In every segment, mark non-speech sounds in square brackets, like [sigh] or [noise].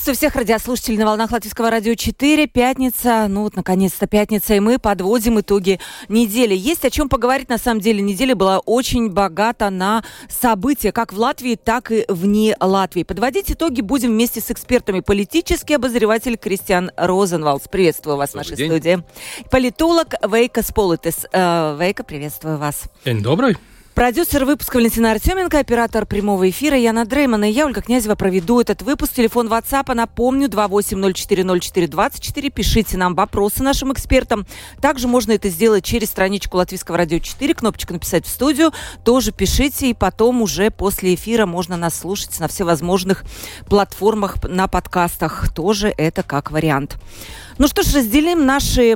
Приветствую всех радиослушателей на волнах Латвийского радио 4. Пятница, ну вот наконец-то пятница, и мы подводим итоги недели. Есть о чем поговорить, на самом деле. Неделя была очень богата на события, как в Латвии, так и вне Латвии. Подводить итоги будем вместе с экспертами. Политический обозреватель Кристиан Розенвалдс. Приветствую вас добрый в нашей день. студии. Политолог Вейка Сполитес. Э, Вейка, приветствую вас. День добрый. Продюсер выпуска Валентина Артеменко, оператор прямого эфира Яна Дреймана и я, Ольга Князева, проведу этот выпуск. Телефон WhatsApp, напомню, 28040424. Пишите нам вопросы нашим экспертам. Также можно это сделать через страничку Латвийского радио 4, кнопочка «Написать в студию». Тоже пишите, и потом уже после эфира можно нас слушать на всевозможных платформах, на подкастах. Тоже это как вариант. Ну что ж, разделим наши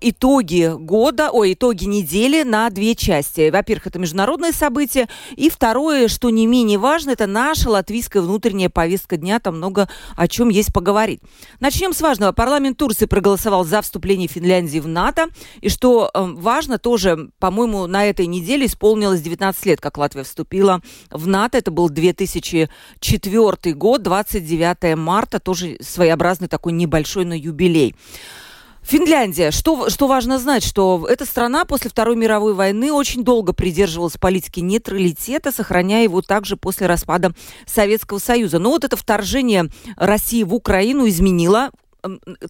итоги года, ой, итоги недели на две части. Во-первых, это международные события. И второе, что не менее важно, это наша латвийская внутренняя повестка дня. Там много о чем есть поговорить. Начнем с важного. Парламент Турции проголосовал за вступление Финляндии в НАТО. И что э, важно, тоже, по-моему, на этой неделе исполнилось 19 лет, как Латвия вступила в НАТО. Это был 2004 год, 29 марта. Тоже своеобразный такой небольшой, но юбилей. Финляндия. Что, что важно знать, что эта страна после Второй мировой войны очень долго придерживалась политики нейтралитета, сохраняя его также после распада Советского Союза. Но вот это вторжение России в Украину изменило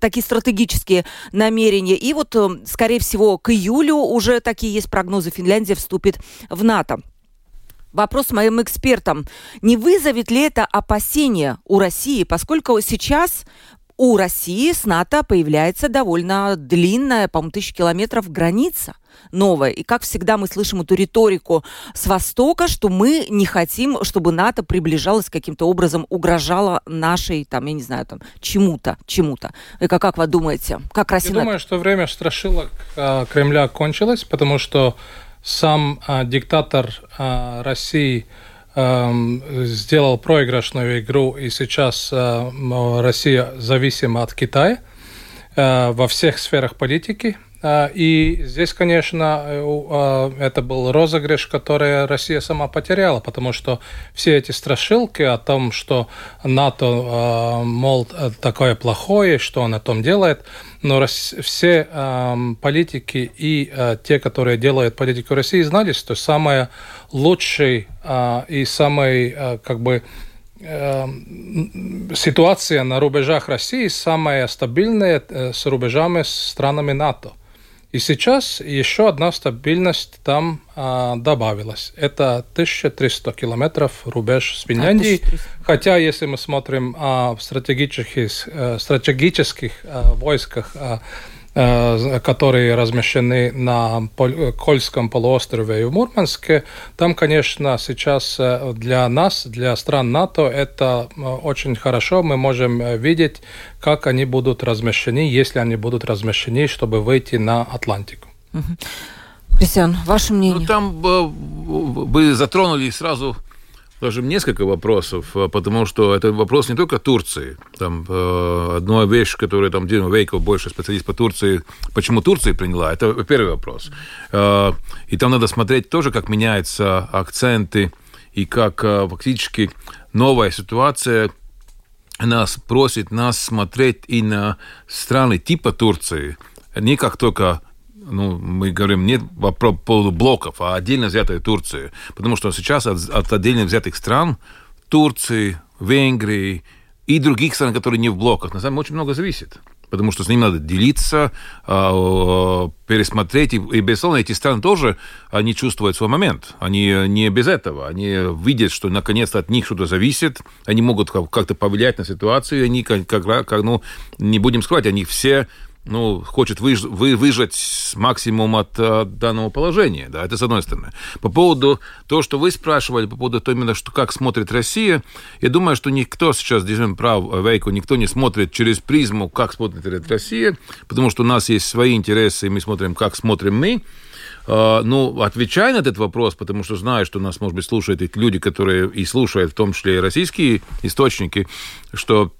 такие стратегические намерения. И вот, скорее всего, к июлю уже такие есть прогнозы, Финляндия вступит в НАТО. Вопрос моим экспертам. Не вызовет ли это опасения у России, поскольку сейчас у России с НАТО появляется довольно длинная, по-моему, тысяча километров граница новая. И, как всегда, мы слышим эту риторику с Востока, что мы не хотим, чтобы НАТО приближалось каким-то образом, угрожало нашей, там, я не знаю, там, чему-то, чему-то. И как, как вы думаете? Как Россия... Я думаю, что время страшилок э, Кремля кончилось, потому что сам э, диктатор э, России сделал проигрышную игру, и сейчас э, Россия зависима от Китая э, во всех сферах политики. Э, и здесь, конечно, это был розыгрыш, который Россия сама потеряла, потому что все эти страшилки о том, что НАТО, мол, такое плохое, что он о том делает, но все политики и те, которые делают политику России, знали, что самое лучший а, и самый, а, как бы, а, ситуация на рубежах России самая стабильная э, с рубежами с странами НАТО. И сейчас еще одна стабильность там а, добавилась. Это 1300 километров рубеж с Финляндией. Хотя, если мы смотрим а, в стратегических, а, стратегических а, войсках а, которые размещены на Кольском полуострове и в Мурманске. Там, конечно, сейчас э, для нас, для стран НАТО, это э, очень хорошо. Мы можем видеть, как они будут размещены, если они будут размещены, чтобы выйти на Атлантику. Кристиан, ваше мнение? Ну, там вы затронули сразу даже несколько вопросов, э, потому что это вопрос не только Турции. Там э, одна вещь, которую там Дина Вейков, больше специалист по Турции, почему Турция приняла, это первый вопрос. Э, и там надо смотреть тоже, как меняются акценты и как э, фактически новая ситуация нас просит нас смотреть и на страны типа Турции, не как только ну, мы говорим не по поводу блоков, а отдельно взятой Турции. Потому что сейчас от, от отдельно взятых стран, Турции, Венгрии и других стран, которые не в блоках, на самом деле очень много зависит. Потому что с ним надо делиться, а, пересмотреть. И, безусловно, эти страны тоже, они чувствуют свой момент. Они не без этого. Они видят, что наконец-то от них что-то зависит. Они могут как-то повлиять на ситуацию. Они, как, как, ну, не будем скрывать, они все ну, хочет выж, вы, выжать максимум от, от данного положения. Да, это с одной стороны. По поводу того, что вы спрашивали, по поводу того, именно, что как смотрит Россия, я думаю, что никто сейчас, держим прав, Вейку, никто не смотрит через призму, как смотрит Россия, потому что у нас есть свои интересы, и мы смотрим, как смотрим мы. Ну, отвечая на этот вопрос, потому что знаю, что нас, может быть, слушают эти люди, которые и слушают, в том числе и российские источники, что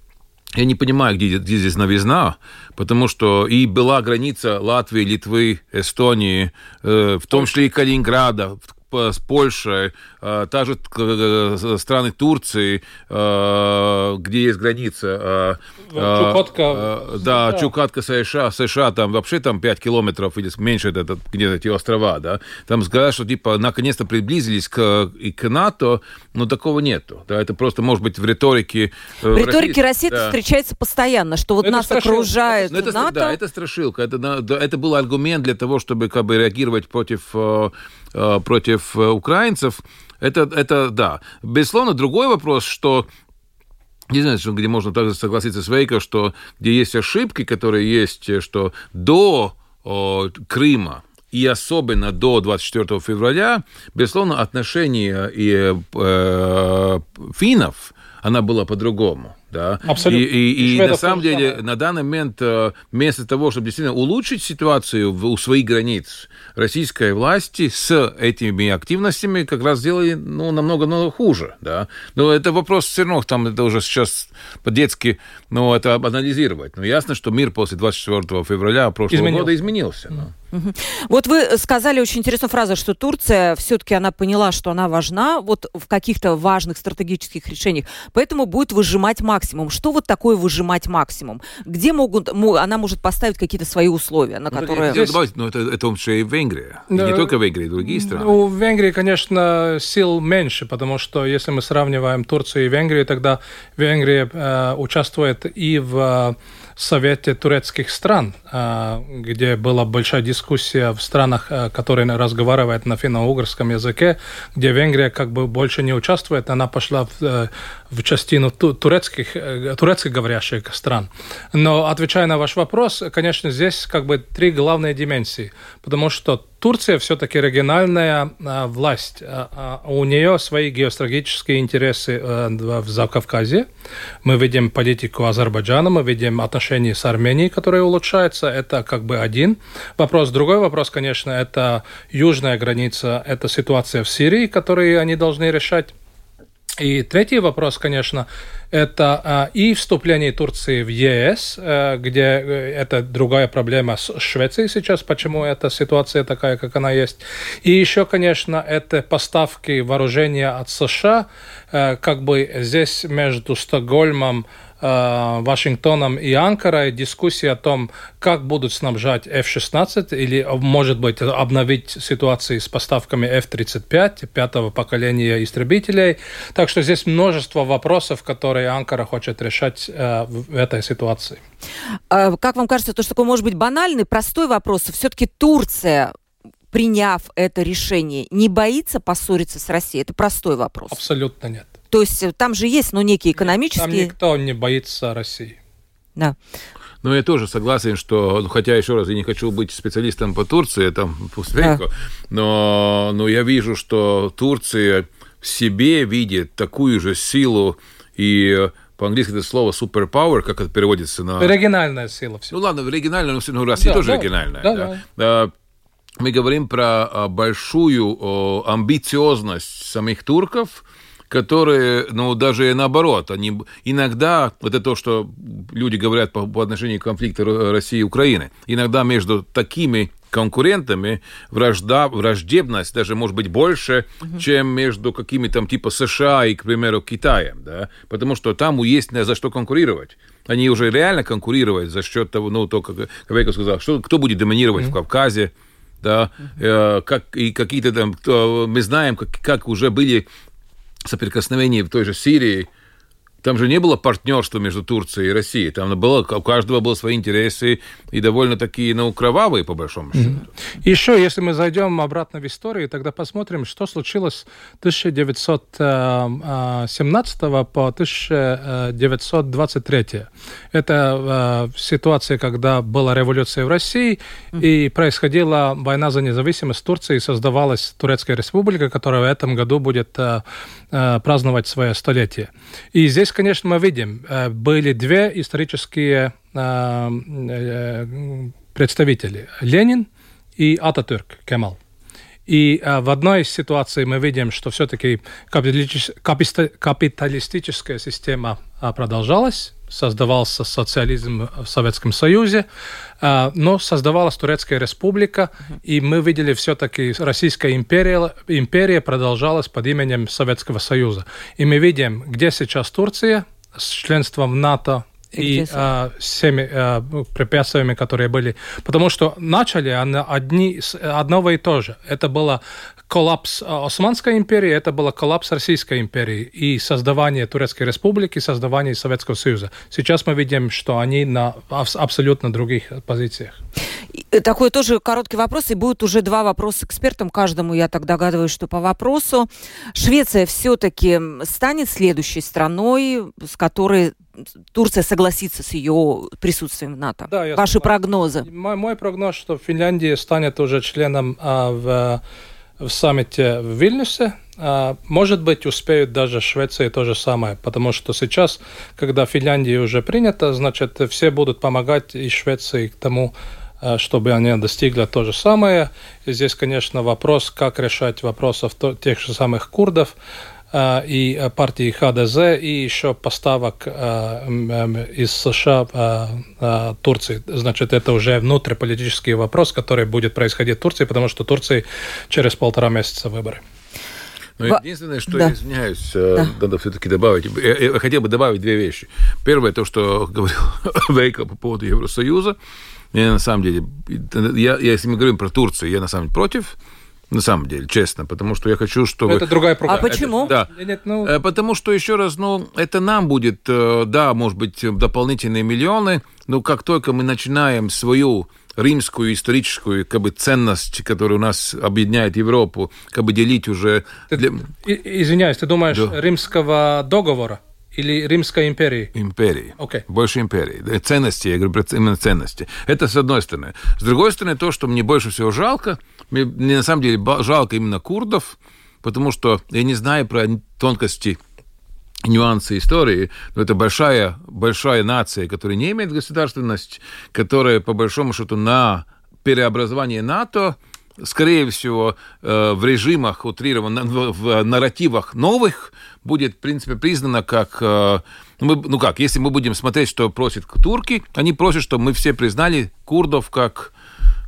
я не понимаю, где, где здесь новизна, потому что и была граница Латвии, Литвы, Эстонии, э, в том числе и Калининграда, с Польшей, э, та же э, страны Турции, э, где есть граница. Чукотка. Да, Чукотка США, США, там вообще там 5 километров или меньше это, где-то эти острова, да. Там сказать, что типа наконец-то приблизились к, и к НАТО, но такого нету. Да, это просто может быть в риторике. В риторике России да. встречается постоянно, что вот это нас страшилка. окружает это, НАТО. Да, это страшилка. Это, это был аргумент для того, чтобы как бы реагировать против Э, против э, украинцев, это, это да. Безусловно, другой вопрос, что не знаю, где можно также согласиться с Вейко, что где есть ошибки, которые есть, э, что до о, Крыма и особенно до 24 февраля, безусловно, отношение и, э, финнов, она была по-другому. Да? Абсолютно. И, и, и на самом деле, самое. на данный момент, вместо того, чтобы действительно улучшить ситуацию у своих границ, российской власти с этими активностями как раз сделали ну, намного-намного хуже. Да? Но это вопрос все равно, там это уже сейчас по-детски ну, это анализировать. Но ясно, что мир после 24 февраля прошлого изменился. года изменился. Mm. Вот вы сказали очень интересную фразу, что Турция все-таки она поняла, что она важна вот в каких-то важных стратегических решениях, поэтому будет выжимать максимум. Что вот такое выжимать максимум? Где могут, она может поставить какие-то свои условия, на ну, которые... Здесь... Добавить, но это, это вообще и Венгрия. Да. И не только Венгрия, и другие страны. У Венгрии, конечно, сил меньше, потому что если мы сравниваем Турцию и Венгрию, тогда Венгрия э, участвует и в Совете турецких стран, а, где была большая дискуссия в странах, а, которые разговаривают на финно-угорском языке, где Венгрия как бы больше не участвует, она пошла в, э, в частину турецких, э, турецких говорящих стран. Но отвечая на ваш вопрос, конечно, здесь как бы три главные дименсии, потому что Турция все-таки региональная а, власть. А, а у нее свои геостратегические интересы а, в Закавказье. Мы видим политику Азербайджана, мы видим отношения с Арменией, которые улучшаются. Это как бы один вопрос. Другой вопрос, конечно, это южная граница, это ситуация в Сирии, которую они должны решать. И третий вопрос, конечно, это а, и вступление Турции в ЕС, а, где э, это другая проблема с Швецией сейчас, почему эта ситуация такая, как она есть. И еще, конечно, это поставки вооружения от США, а, как бы здесь между Стокгольмом, Э, Вашингтоном и Анкарой дискуссии о том, как будут снабжать F-16 или, может быть, обновить ситуацию с поставками F-35 пятого поколения истребителей. Так что здесь множество вопросов, которые Анкара хочет решать э, в этой ситуации. А как вам кажется, то, что такой может быть банальный, простой вопрос, все-таки Турция приняв это решение, не боится поссориться с Россией? Это простой вопрос. Абсолютно нет. То есть э, там же есть, ну, некие экономические... Там никто не боится России. Да. Ну, я тоже согласен, что, ну, хотя, еще раз, я не хочу быть специалистом по Турции, там, [laughs] да. но, но я вижу, что Турция в себе видит такую же силу и по-английски это слово superpower, как это переводится на... Региональная сила. Все. Ну ладно, региональная, но ну, Россия да, тоже да, региональная. Да, да. Да. Мы говорим про а, большую амбициозность самих турков, которые, ну, даже наоборот, они иногда, это то, что люди говорят по, по отношению к конфликту России и Украины, иногда между такими конкурентами вражда, враждебность даже может быть больше, угу. чем между какими-то там типа США и, к примеру, Китаем, да, потому что там есть за что конкурировать. Они уже реально конкурируют за счет того, ну, то, как Кавейко сказал, что, кто будет доминировать угу. в Кавказе, да, uh-huh. как, и какие-то там, мы знаем, как, как уже были соприкосновении в той же Сирии, там же не было партнерства между Турцией и Россией. Там было, у каждого были свои интересы и довольно такие, ну, кровавые, по большому счету. Mm-hmm. Еще, если мы зайдем обратно в историю, тогда посмотрим, что случилось с 1917 по 1923. Это э, ситуация, когда была революция в России, mm-hmm. и происходила война за независимость Турции, и создавалась Турецкая республика, которая в этом году будет э, э, праздновать свое столетие. И здесь здесь, конечно, мы видим, э, были две исторические э, э, представители. Ленин и Ататюрк Кемал. И а, в одной из ситуаций мы видим, что все-таки капиталистическая система а, продолжалась, создавался социализм в Советском Союзе, а, но создавалась Турецкая республика, и мы видели все-таки Российская империя, империя продолжалась под именем Советского Союза. И мы видим, где сейчас Турция с членством в НАТО, и а, всеми а, препятствиями, которые были. Потому что начали они одни, одного и то же. Это было коллапс а, Османской империи, это было коллапс Российской империи и создавание Турецкой республики, создавание Советского Союза. Сейчас мы видим, что они на абсолютно других позициях. Такой тоже короткий вопрос, и будет уже два вопроса экспертам каждому, я так догадываюсь, что по вопросу. Швеция все-таки станет следующей страной, с которой Турция согласится с ее присутствием в НАТО? Да, я Ваши согласен. прогнозы? Мой, мой прогноз, что Финляндия станет уже членом а, в, в саммите в Вильнюсе. А, может быть, успеют даже Швеция то же самое, потому что сейчас, когда Финляндия уже принята, значит, все будут помогать и Швеции к тому, чтобы они достигли то же самое. И здесь, конечно, вопрос, как решать вопросов тех же самых курдов. Э, и э, партии ХДЗ, и еще поставок э, из США Турции. Значит, это уже внутриполитический вопрос, который будет происходить в Турции, потому что Турции через полтора месяца выборы. Но ну, единственное, что да. я извиняюсь, да. надо все-таки добавить. Я, я хотел бы добавить две вещи. Первое, то, что [laughs] говорил Вейко по поводу Евросоюза. Я на самом деле, я, я, если мы говорим про Турцию, я на самом деле против на самом деле, честно, потому что я хочу, чтобы... Это другая программа. А почему? Это, да. Нет, ну... Э, потому что, еще раз, ну, это нам будет, э, да, может быть, дополнительные миллионы, но как только мы начинаем свою римскую историческую как бы, ценность, которая у нас объединяет Европу, как бы делить уже... Ты, для... Извиняюсь, ты думаешь да. римского договора? Или Римской империи? Империи. Okay. Больше империи. Ценности, я говорю именно ценности. Это с одной стороны. С другой стороны, то, что мне больше всего жалко, мне, мне на самом деле жалко именно курдов, потому что я не знаю про тонкости нюансы истории, но это большая, большая нация, которая не имеет государственность, которая, по большому счету, на переобразование НАТО, скорее всего, э, в режимах утрированных, в нарративах новых, будет, в принципе, признана как... Э, ну, мы, ну как, если мы будем смотреть, что просят турки, они просят, чтобы мы все признали курдов как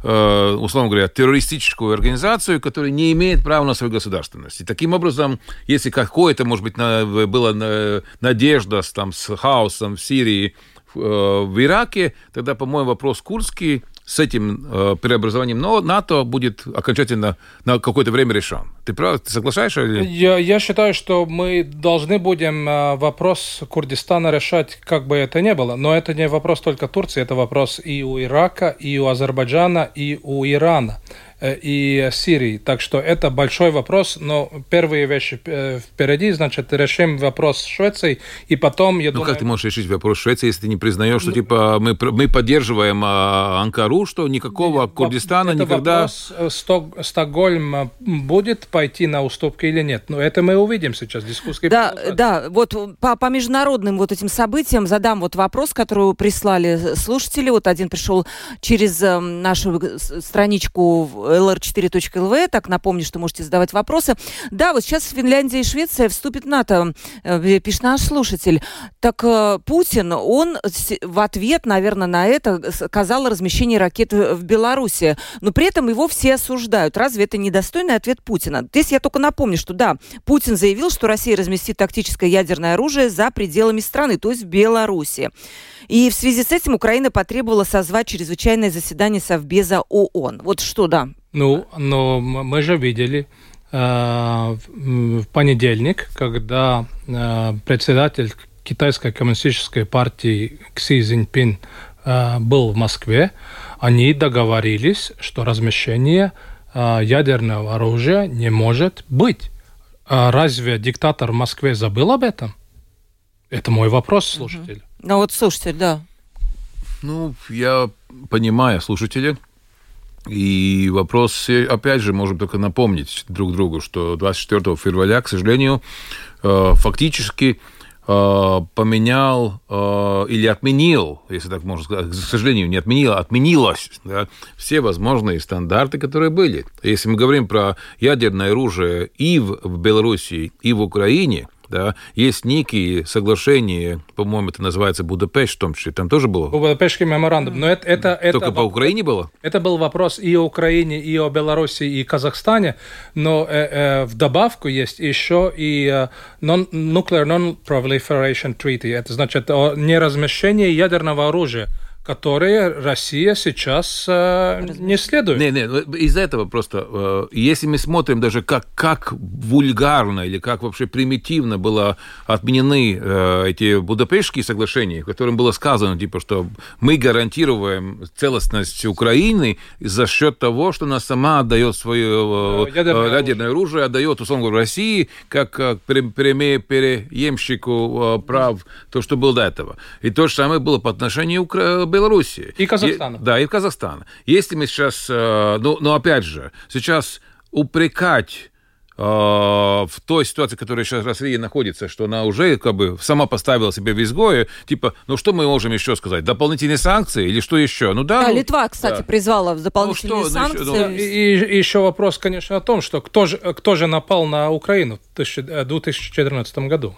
Э, условно говоря, террористическую организацию, которая не имеет права на свою государственность. И таким образом, если какое-то, может быть, была надежда с, там, с хаосом в Сирии, в Ираке, тогда, по-моему, вопрос курдский с этим э, преобразованием НАТО будет окончательно на какое-то время решен. Ты прав, ты соглашаешься? Или? Я, я считаю, что мы должны будем э, вопрос Курдистана решать, как бы это ни было. Но это не вопрос только Турции, это вопрос и у Ирака, и у Азербайджана, и у Ирана. Э, и Сирии. Так что это большой вопрос, но первые вещи э, впереди, значит, решим вопрос с Швецией, и потом, я ну, думаю... как ты можешь решить вопрос Швеции, если ты не признаешь, что, ну, типа, мы, мы поддерживаем а, Анкару, что никакого нет, Курдистана это никогда... вопрос, э, Сток, Стокгольм будет пойти на уступки или нет? Но это мы увидим сейчас, дискуссии. Да, да, вот по, по международным вот этим событиям задам вот вопрос, который прислали слушатели. Вот один пришел через нашу страничку lr4.lv. Так, напомню, что можете задавать вопросы. Да, вот сейчас Финляндия и Швеция вступят в НАТО, э, пишет наш слушатель. Так э, Путин, он в ответ, наверное, на это сказал размещение ракет в Беларуси. Но при этом его все осуждают. Разве это недостойный ответ Путина? Здесь я только напомню, что да, Путин заявил, что Россия разместит тактическое ядерное оружие за пределами страны, то есть в Беларуси. И в связи с этим Украина потребовала созвать чрезвычайное заседание Совбеза ООН. Вот что, да. Ну, но мы же видели э, в понедельник, когда э, председатель Китайской коммунистической партии Кси Цзиньпин э, был в Москве, они договорились, что размещение э, ядерного оружия не может быть. А разве диктатор в Москве забыл об этом? Это мой вопрос, слушатель. Ну вот слушатель, да. Ну, я понимаю слушателя. И вопрос, опять же, можем только напомнить друг другу, что 24 февраля, к сожалению, э, фактически э, поменял э, или отменил, если так можно сказать, к сожалению, не отменил, а отменилось да, все возможные стандарты, которые были. Если мы говорим про ядерное оружие и в, Белоруссии, и в Украине – да, есть некие соглашения, по-моему, это называется Будапешт в том числе, там тоже было? Будапештский меморандум, но это... это, это Только по Украине было? Это был вопрос и о Украине, и о Беларуси, и Казахстане, но э, э, в добавку есть еще и э, non, Nuclear Non-Proliferation Treaty, это значит о неразмещении ядерного оружия которые Россия сейчас э, не следует. Не, не, ну, из-за этого просто, э, если мы смотрим даже как, как вульгарно или как вообще примитивно было отменены э, эти Будапештские соглашения, в котором было сказано, типа, что мы гарантируем целостность Украины за счет того, что она сама отдает свое э, ядерное, ядерное оружие, отдает, условно говоря, России как, как переемщику э, прав то, что было до этого. И то же самое было по отношению к Белоруссии. И Казахстана. И, да, и Казахстана. Если мы сейчас, э, ну, ну опять же, сейчас упрекать э, в той ситуации, в которой сейчас Россия находится, что она уже как бы сама поставила себе в изгое, типа, ну что мы можем еще сказать? Дополнительные санкции или что еще? Ну да. Да, ну, Литва, кстати, да. призвала в дополнительные ну, что, санкции. Ну, и, и еще вопрос, конечно, о том, что кто же, кто же напал на Украину в 2014 году?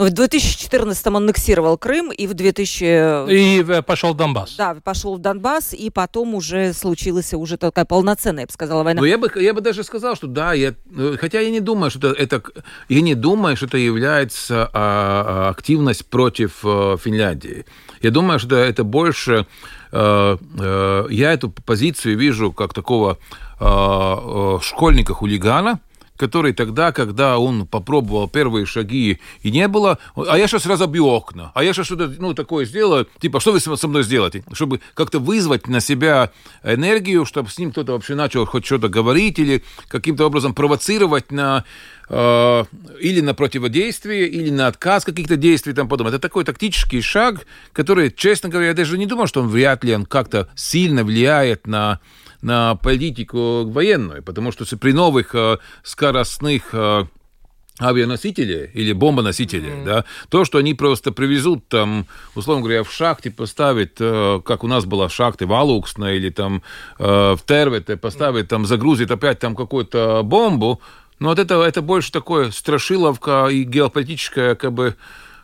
Ну? В 2014-м он аннексировал Крым, и в 2000... И э, пошел в Донбасс. Да, пошел в Донбасс, и потом уже случилась уже такая полноценная, я бы сказала, война. Но я бы, я бы даже сказал, что да, я, э, хотя я не думаю, что это, это я не думаю, что это является а, а, активность против а, Финляндии. Я думаю, что это больше... А, а, я эту позицию вижу как такого а, школьника-хулигана, который тогда, когда он попробовал первые шаги и не было, а я сейчас разобью окна, а я сейчас что-то ну, такое сделаю, типа, что вы со мной сделаете? Чтобы как-то вызвать на себя энергию, чтобы с ним кто-то вообще начал хоть что-то говорить или каким-то образом провоцировать на э, или на противодействие, или на отказ каких-то действий там подобное. Это такой тактический шаг, который, честно говоря, я даже не думаю, что он вряд ли он как-то сильно влияет на на политику военную, потому что при новых э, скоростных э, авианосители или бомбоносители, mm-hmm. да, то, что они просто привезут там, условно говоря, в шахте поставить, э, как у нас была в шахте в Алуксна или там в Тервете, поставить там, загрузить опять там какую-то бомбу, но вот это, это больше такое страшиловка и геополитическая как бы Э,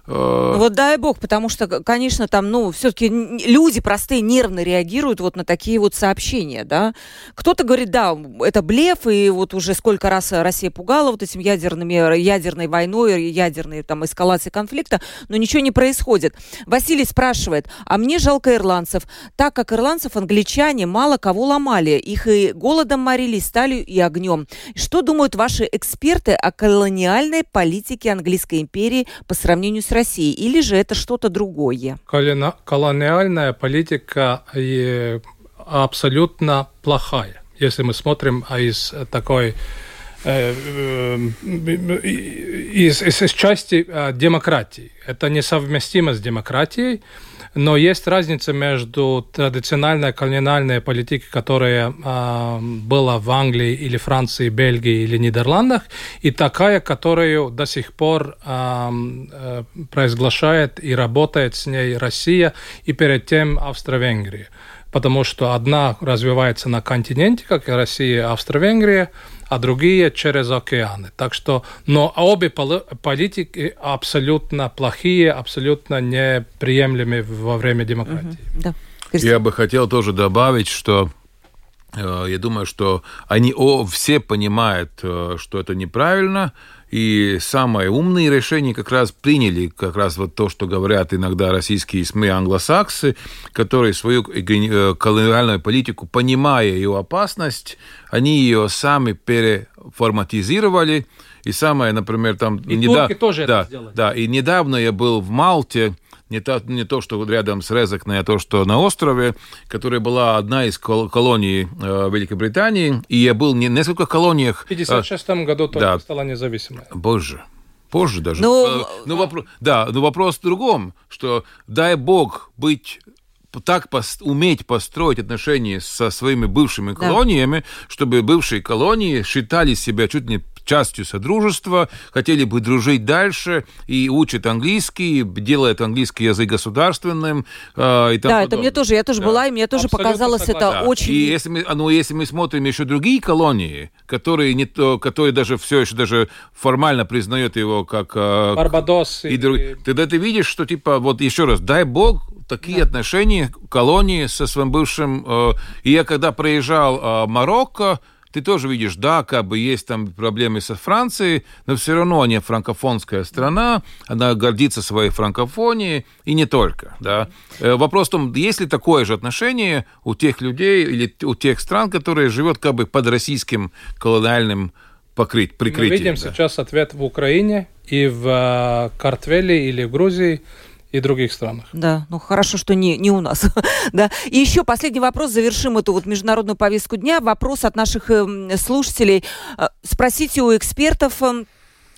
вот дай бог, потому что, конечно, там, ну, все-таки люди простые нервно реагируют вот на такие вот сообщения, да. Кто-то говорит, да, это блеф, и вот уже сколько раз Россия пугала вот этим ядерными, ядерной войной, ядерной там эскалацией конфликта, но ничего не происходит. Василий спрашивает, а мне жалко ирландцев, так как ирландцев англичане мало кого ломали, их и голодом морили, сталью и огнем. Что думают ваши эксперты о колониальной политике английской империи по сравнению с России, или же это что-то другое? Колониальная политика абсолютно плохая, если мы смотрим из такой э, э, из, из, из части э, демократии. Это несовместимо с демократией. Но есть разница между традиционной колониальной политикой, которая э, была в Англии или Франции, Бельгии или Нидерландах, и такая, которую до сих пор э, э, произглашает и работает с ней Россия и перед тем Австро-Венгрия. Потому что одна развивается на континенте, как и Россия Австро-Венгрия, а другие через океаны. Так что, но обе политики абсолютно плохие, абсолютно неприемлемые во время демократии. Угу, да. Я бы хотел тоже добавить, что э, я думаю, что они о, все понимают, э, что это неправильно, и самые умные решения как раз приняли как раз вот то, что говорят иногда российские СМИ англосаксы, которые свою э, колониальную политику, понимая ее опасность, они ее сами переформатизировали. И самое, например, там... И недав... тоже да, это сделали. Да, и недавно я был в Малте, не то, не то, что рядом с Резекной, а то, что на острове, которая была одна из колоний э, Великобритании, и я был не в нескольких колониях. В 1956 э, году только да. стала независимой. Боже, позже даже. Ну, э, ну, вопрос, да, но вопрос в другом, что дай бог быть так пос, уметь построить отношения со своими бывшими колониями, да. чтобы бывшие колонии считали себя чуть не частью Содружества, хотели бы дружить дальше и учат английский, делают английский язык государственным. Э, и да, это мне тоже, я тоже да. была, и мне тоже Абсолютно показалось согласен. это да. очень... И если мы, ну, если мы смотрим еще другие колонии, которые, не то, которые даже все еще даже формально признают его как... Э, Барбадос. И, и... Тогда ты видишь, что типа, вот еще раз, дай бог, такие да. отношения колонии со своим бывшим. Э, и я когда проезжал э, Марокко, ты тоже видишь, да, как бы есть там проблемы со Францией, но все равно они франкофонская страна, она гордится своей франкофонией, и не только, да. Э, вопрос в том, есть ли такое же отношение у тех людей или у тех стран, которые живут как бы под российским колониальным покрыть, прикрытием. Мы видим да. сейчас ответ в Украине и в Картвеле или в Грузии, и других странах. Да, ну хорошо, что не, не у нас. [laughs] да. И еще последний вопрос, завершим эту вот международную повестку дня. Вопрос от наших э, слушателей. Э, спросите у экспертов, э,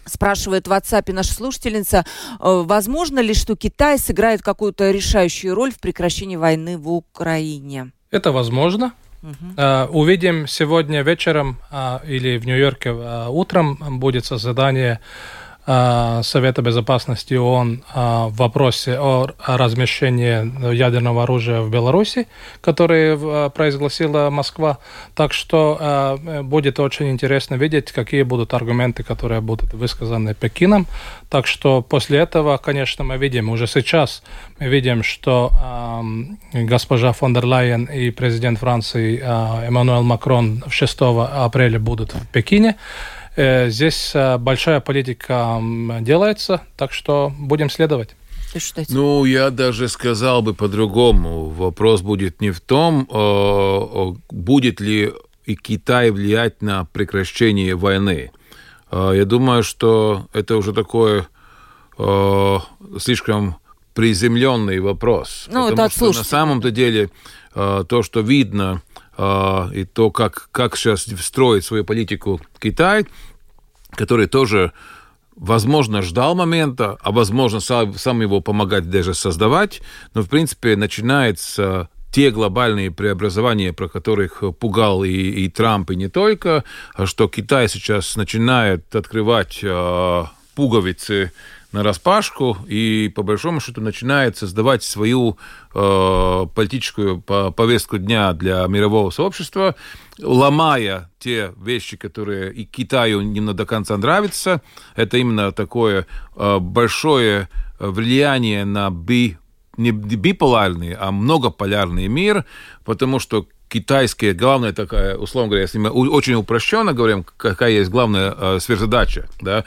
Спрашивает в WhatsApp наша слушательница, э, возможно ли, что Китай сыграет какую-то решающую роль в прекращении войны в Украине? Это возможно. Угу. Увидим сегодня вечером uh, или в Нью-Йорке утром будет заседание Э, Совета Безопасности ООН э, в вопросе о размещении ядерного оружия в Беларуси, который э, произгласила Москва. Так что будет очень интересно видеть, какие будут аргументы, которые будут высказаны Пекином. Так что после этого, конечно, мы видим, уже сейчас мы видим, что госпожа фон дер Лайен и президент Франции Эммануэл Макрон 6 апреля будут в Пекине. Э, здесь э, большая политика делается, так что будем следовать. Ну, я даже сказал бы по-другому. Вопрос будет не в том, э, будет ли и Китай влиять на прекращение войны. Я думаю, что это уже такой слишком приземленный вопрос. Ну, потому что на самом-то деле то, что видно, и то, как, как сейчас строит свою политику Китай, который тоже, возможно, ждал момента, а возможно, сам, его помогать даже создавать, но, в принципе, начинается те глобальные преобразования, про которых пугал и, и Трамп, и не только, а что Китай сейчас начинает открывать э, пуговицы на распашку и, по большому счету, начинает создавать свою э, политическую повестку дня для мирового сообщества, ломая те вещи, которые и Китаю не до конца нравятся. Это именно такое э, большое влияние на би не биполярный, а многополярный мир, потому что китайские, главная такая, условно говоря, если мы очень упрощенно говорим, какая есть главная э, сверхзадача, да,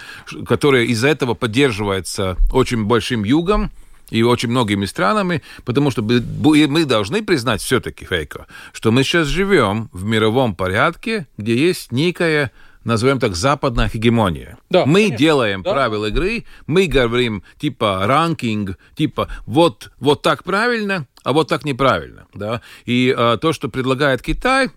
которая из-за этого поддерживается очень большим югом, и очень многими странами, потому что мы должны признать все-таки, Фейко, что мы сейчас живем в мировом порядке, где есть некая назовем так, западная хегемония. Да, мы конечно. делаем да. правила игры, мы говорим типа ранкинг, типа вот, вот так правильно, а вот так неправильно. Да? И а, то, что предлагает Китай...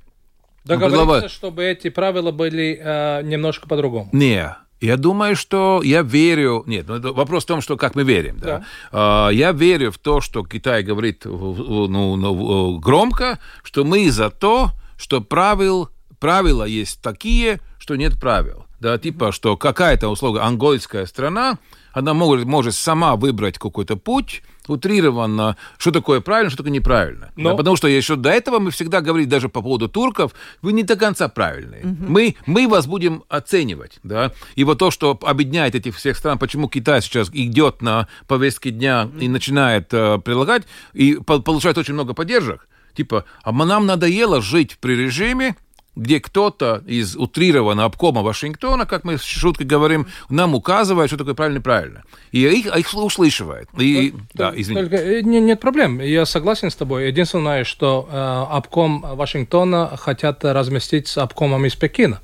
Договориться, предлагает... чтобы эти правила были а, немножко по-другому. Не, я думаю, что я верю... Нет, ну, вопрос в том, что как мы верим. Да? Да. А, я верю в то, что Китай говорит ну, ну, громко, что мы за то, что правил, правила есть такие, что нет правил. Да, типа, что какая-то, условно, ангольская страна, она может, может сама выбрать какой-то путь, утрированно, что такое правильно, что такое неправильно. Но... Да, потому что еще до этого мы всегда говорили даже по поводу турков, вы не до конца правильные. Угу. Мы, мы вас будем оценивать. Да? И вот то, что объединяет этих всех стран, почему Китай сейчас идет на повестке дня и начинает э, прилагать, и получает очень много поддержек, типа, а нам надоело жить при режиме, где кто-то из утрированного обкома Вашингтона, как мы с шуткой говорим, нам указывает, что такое правильно и правильно. И их, их услышивает. И, только, да, извини. Только, э, нет проблем, я согласен с тобой. Единственное, что э, обком Вашингтона хотят разместить с обкомом из Пекина.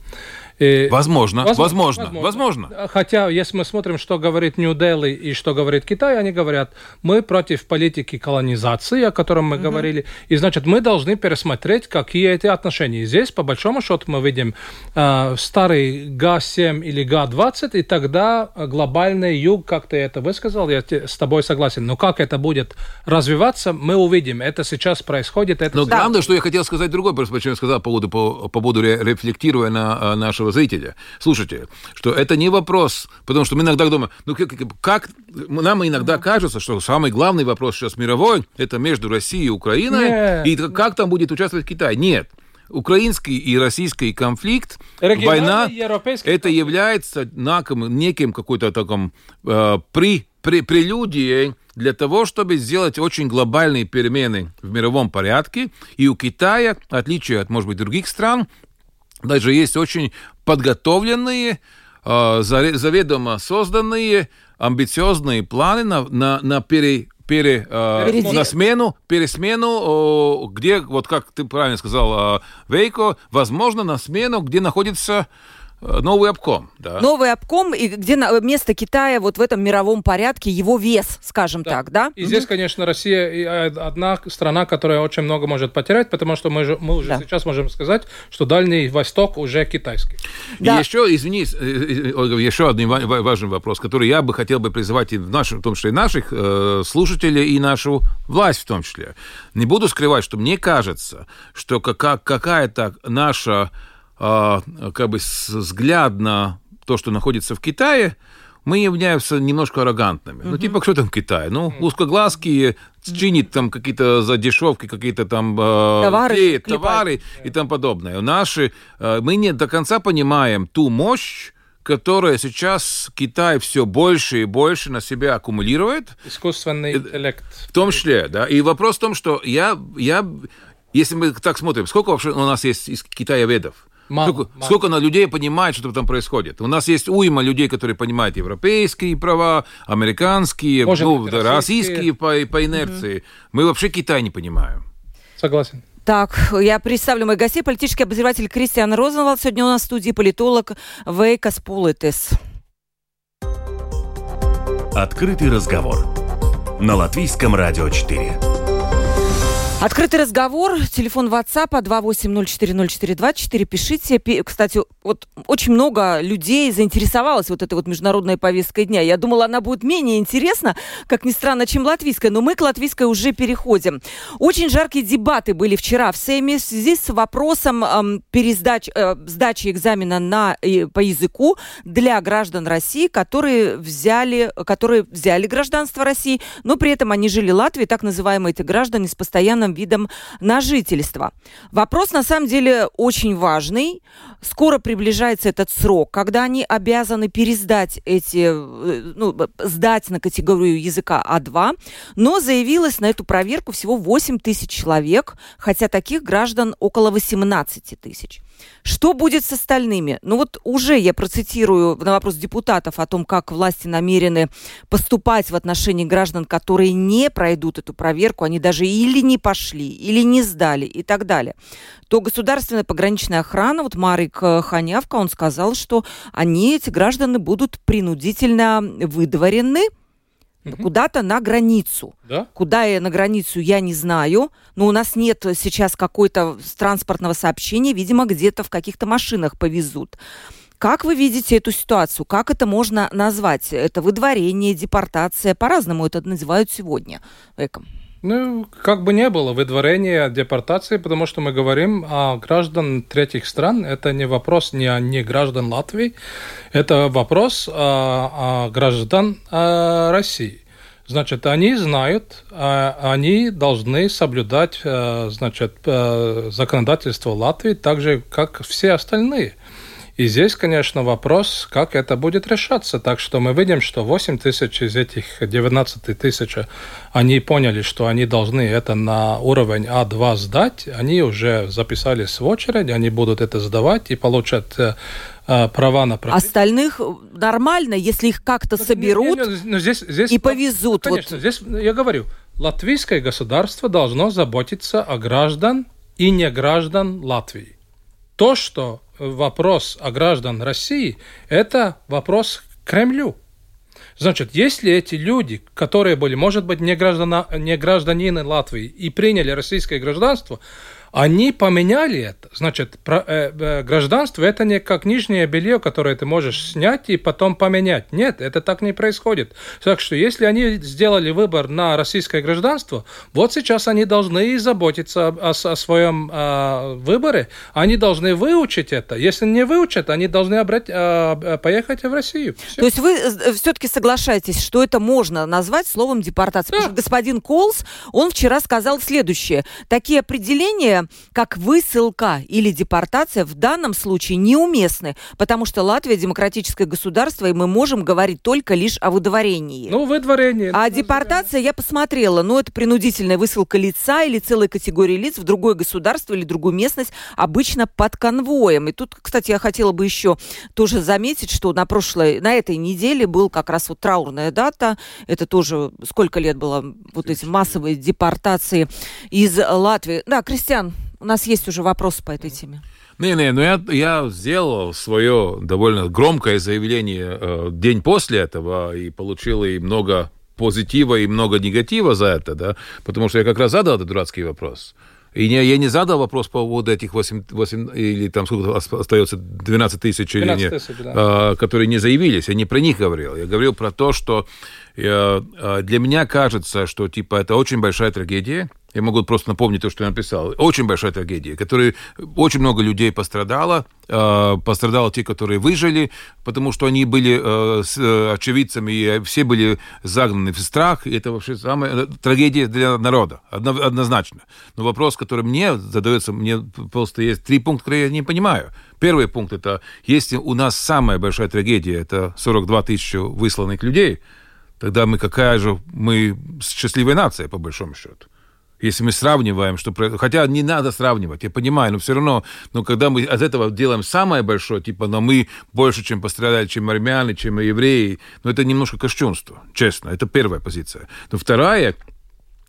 И, возможно, возможно, возможно, возможно. Хотя, если мы смотрим, что говорит Нью-Дели и что говорит Китай, они говорят, мы против политики колонизации, о котором мы угу. говорили, и значит, мы должны пересмотреть, какие эти отношения. Здесь, по большому счету, мы видим э, старый ГА-7 или ГА-20, и тогда глобальный юг, как ты это высказал, я с тобой согласен. Но как это будет развиваться, мы увидим. Это сейчас происходит. Это Но главное, что я хотел сказать другое, просто почему я сказал по поводу, по, по поводу рефлектируя на нашего нашего зрителя, слушайте, что это не вопрос, потому что мы иногда думаем, ну как, как нам иногда кажется, что самый главный вопрос сейчас мировой, это между Россией и Украиной, Нет. и как там будет участвовать Китай. Нет украинский и российский конфликт, война, это конфликт. является наком, неким какой-то таком э, при, при, прелюдией для того, чтобы сделать очень глобальные перемены в мировом порядке. И у Китая, в отличие от, может быть, других стран, даже есть очень подготовленные, э, заведомо созданные амбициозные планы на, на, на пере, пере, э, на смену, пересмену, где, вот как ты правильно сказал, э, Вейко, возможно, на смену, где находится новый обком, да. Новый обком, и где место Китая вот в этом мировом порядке, его вес, скажем да. так, да? И здесь, конечно, Россия одна страна, которая очень много может потерять, потому что мы, же, мы уже да. сейчас можем сказать, что Дальний Восток уже китайский. Да. И еще, извини, э, еще один важный вопрос, который я бы хотел бы призывать и в, нашем, в том числе и наших э, слушателей, и нашу власть в том числе. Не буду скрывать, что мне кажется, что какая-то наша как бы взгляд на то, что находится в Китае, мы являемся немножко аррогантными. Uh-huh. Ну, типа, что там в Китае? Ну, узкоглазкие, чинит там какие-то за дешевки, какие-то там э, товары, те, товары и тому подобное. Наши, э, мы не до конца понимаем ту мощь, которая сейчас Китай все больше и больше на себя аккумулирует. Искусственный интеллект. В том числе, да. И вопрос в том, что я, я если мы так смотрим, сколько вообще у нас есть из Китая ведов? Мало, сколько, мало. сколько на людей понимает, что там происходит. У нас есть уйма людей, которые понимают европейские права, американские, Может, ну, российские по, по инерции. Угу. Мы вообще Китай не понимаем. Согласен. Так, я представлю моих гостей. Политический обозреватель Кристиан Розенвалд. Сегодня у нас в студии политолог Вейкас Пулитес. Открытый разговор на Латвийском радио 4. Открытый разговор, телефон WhatsApp 280404224. Пишите. Кстати, вот очень много людей заинтересовалось вот этой вот международной повесткой дня. Я думала, она будет менее интересна, как ни странно, чем латвийская, но мы к латвийской уже переходим. Очень жаркие дебаты были вчера в Сейме в связи с вопросом эм, пересдач, э, сдачи экзамена на, э, по языку для граждан России, которые взяли, которые взяли гражданство России, но при этом они жили в Латвии, так называемые эти граждане с постоянным разным видам на жительство. Вопрос на самом деле очень важный. Скоро приближается этот срок, когда они обязаны пересдать эти, э, ну, сдать на категорию языка А2, но заявилось на эту проверку всего 8 тысяч человек, хотя таких граждан около 18 тысяч. Что будет с остальными? Ну вот уже я процитирую на вопрос депутатов о том, как власти намерены поступать в отношении граждан, которые не пройдут эту проверку, они даже или не пошли, или не сдали и так далее. То государственная пограничная охрана, вот Марик э, Ханявка, он сказал, что они, эти граждане, будут принудительно выдворены – угу. куда-то на границу. Да? Куда я на границу, я не знаю. Но у нас нет сейчас какой-то транспортного сообщения. Видимо, где-то в каких-то машинах повезут. Как вы видите эту ситуацию? Как это можно назвать? Это выдворение, депортация? По-разному это называют сегодня. Эком. Ну, как бы не было выдворения, депортации, потому что мы говорим о граждан третьих стран. Это не вопрос не о не граждан Латвии, это вопрос о, о граждан о России. Значит, они знают, они должны соблюдать, значит, законодательство Латвии так же, как все остальные. И здесь, конечно, вопрос, как это будет решаться. Так что мы видим, что 8 тысяч из этих 19 тысяч, они поняли, что они должны это на уровень А2 сдать. Они уже записались в очередь, они будут это сдавать и получат э, э, права на профессию. Остальных нормально, если их как-то соберут не, не, не, здесь, здесь, и повезут. Конечно, вот. здесь я говорю, латвийское государство должно заботиться о граждан и не граждан Латвии. То, что вопрос о граждан России, это вопрос к Кремлю. Значит, если эти люди, которые были, может быть, не, граждана, не гражданины Латвии и приняли российское гражданство, Они поменяли это. Значит, про, э, э, гражданство это не как нижнее белье, которое ты можешь снять и потом поменять. Нет, это так не происходит. Так что если они сделали выбор на российское гражданство, вот сейчас они должны заботиться о, о, о своем э, выборе. Они должны выучить это. Если не выучат, они должны обрать, э, поехать в Россию. Все. То есть вы э, все-таки соглашаетесь, что это можно назвать словом депортация? Да. Потому что господин Колс, он вчера сказал следующее. Такие определения как высылка или депортация в данном случае неуместны, потому что Латвия демократическое государство, и мы можем говорить только лишь о выдворении. Ну, выдворение. А депортация, я посмотрела, ну, это принудительная высылка лица или целой категории лиц в другое государство или другую местность, обычно под конвоем. И тут, кстати, я хотела бы еще тоже заметить, что на прошлой, на этой неделе был как раз вот траурная дата. Это тоже сколько лет было вот эти массовые депортации из Латвии. Да, Кристиан, у нас есть уже вопрос по этой теме. Не-не, ну я, я сделал свое довольно громкое заявление э, день после этого и получил и много позитива и много негатива за это, да, потому что я как раз задал этот дурацкий вопрос. И не, я не задал вопрос по поводу этих 8, 8 или там сколько остается, 12 тысяч, 12 тысяч да. а, которые не заявились. Я не про них говорил. Я говорил про то, что я, а, для меня кажется, что типа это очень большая трагедия, я могу просто напомнить то, что я написал. Очень большая трагедия, которой очень много людей пострадало. Э, пострадало те, которые выжили, потому что они были э, с э, очевидцами, и все были загнаны в страх. И это вообще самая трагедия для народа, однозначно. Но вопрос, который мне задается, мне просто есть три пункта, которые я не понимаю. Первый пункт – это если у нас самая большая трагедия – это 42 тысячи высланных людей, тогда мы какая же мы счастливая нация, по большому счету если мы сравниваем, что... Хотя не надо сравнивать, я понимаю, но все равно, но когда мы от этого делаем самое большое, типа, но мы больше, чем пострадали, чем армяне, чем евреи, но это немножко кощунство, честно, это первая позиция. Но вторая,